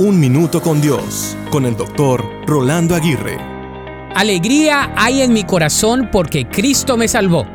Un Minuto con Dios, con el doctor Rolando Aguirre. Alegría hay en mi corazón porque Cristo me salvó.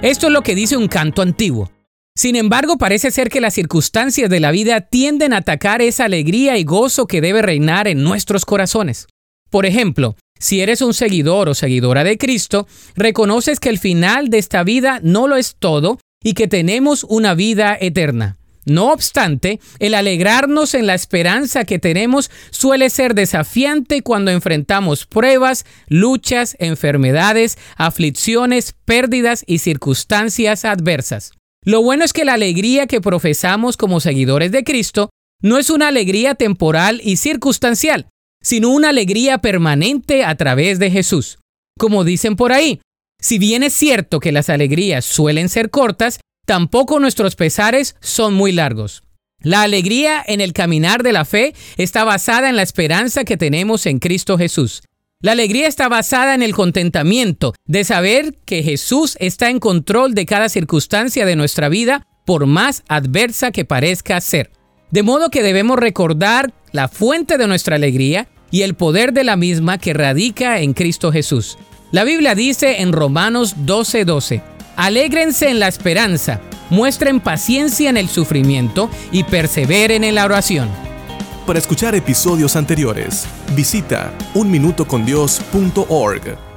Esto es lo que dice un canto antiguo. Sin embargo, parece ser que las circunstancias de la vida tienden a atacar esa alegría y gozo que debe reinar en nuestros corazones. Por ejemplo, si eres un seguidor o seguidora de Cristo, reconoces que el final de esta vida no lo es todo y que tenemos una vida eterna. No obstante, el alegrarnos en la esperanza que tenemos suele ser desafiante cuando enfrentamos pruebas, luchas, enfermedades, aflicciones, pérdidas y circunstancias adversas. Lo bueno es que la alegría que profesamos como seguidores de Cristo no es una alegría temporal y circunstancial, sino una alegría permanente a través de Jesús. Como dicen por ahí, si bien es cierto que las alegrías suelen ser cortas, tampoco nuestros pesares son muy largos. La alegría en el caminar de la fe está basada en la esperanza que tenemos en Cristo Jesús. La alegría está basada en el contentamiento de saber que Jesús está en control de cada circunstancia de nuestra vida, por más adversa que parezca ser. De modo que debemos recordar la fuente de nuestra alegría y el poder de la misma que radica en Cristo Jesús. La Biblia dice en Romanos 12:12, Alégrense en la esperanza, muestren paciencia en el sufrimiento y perseveren en la oración. Para escuchar episodios anteriores, visita unminutocondios.org.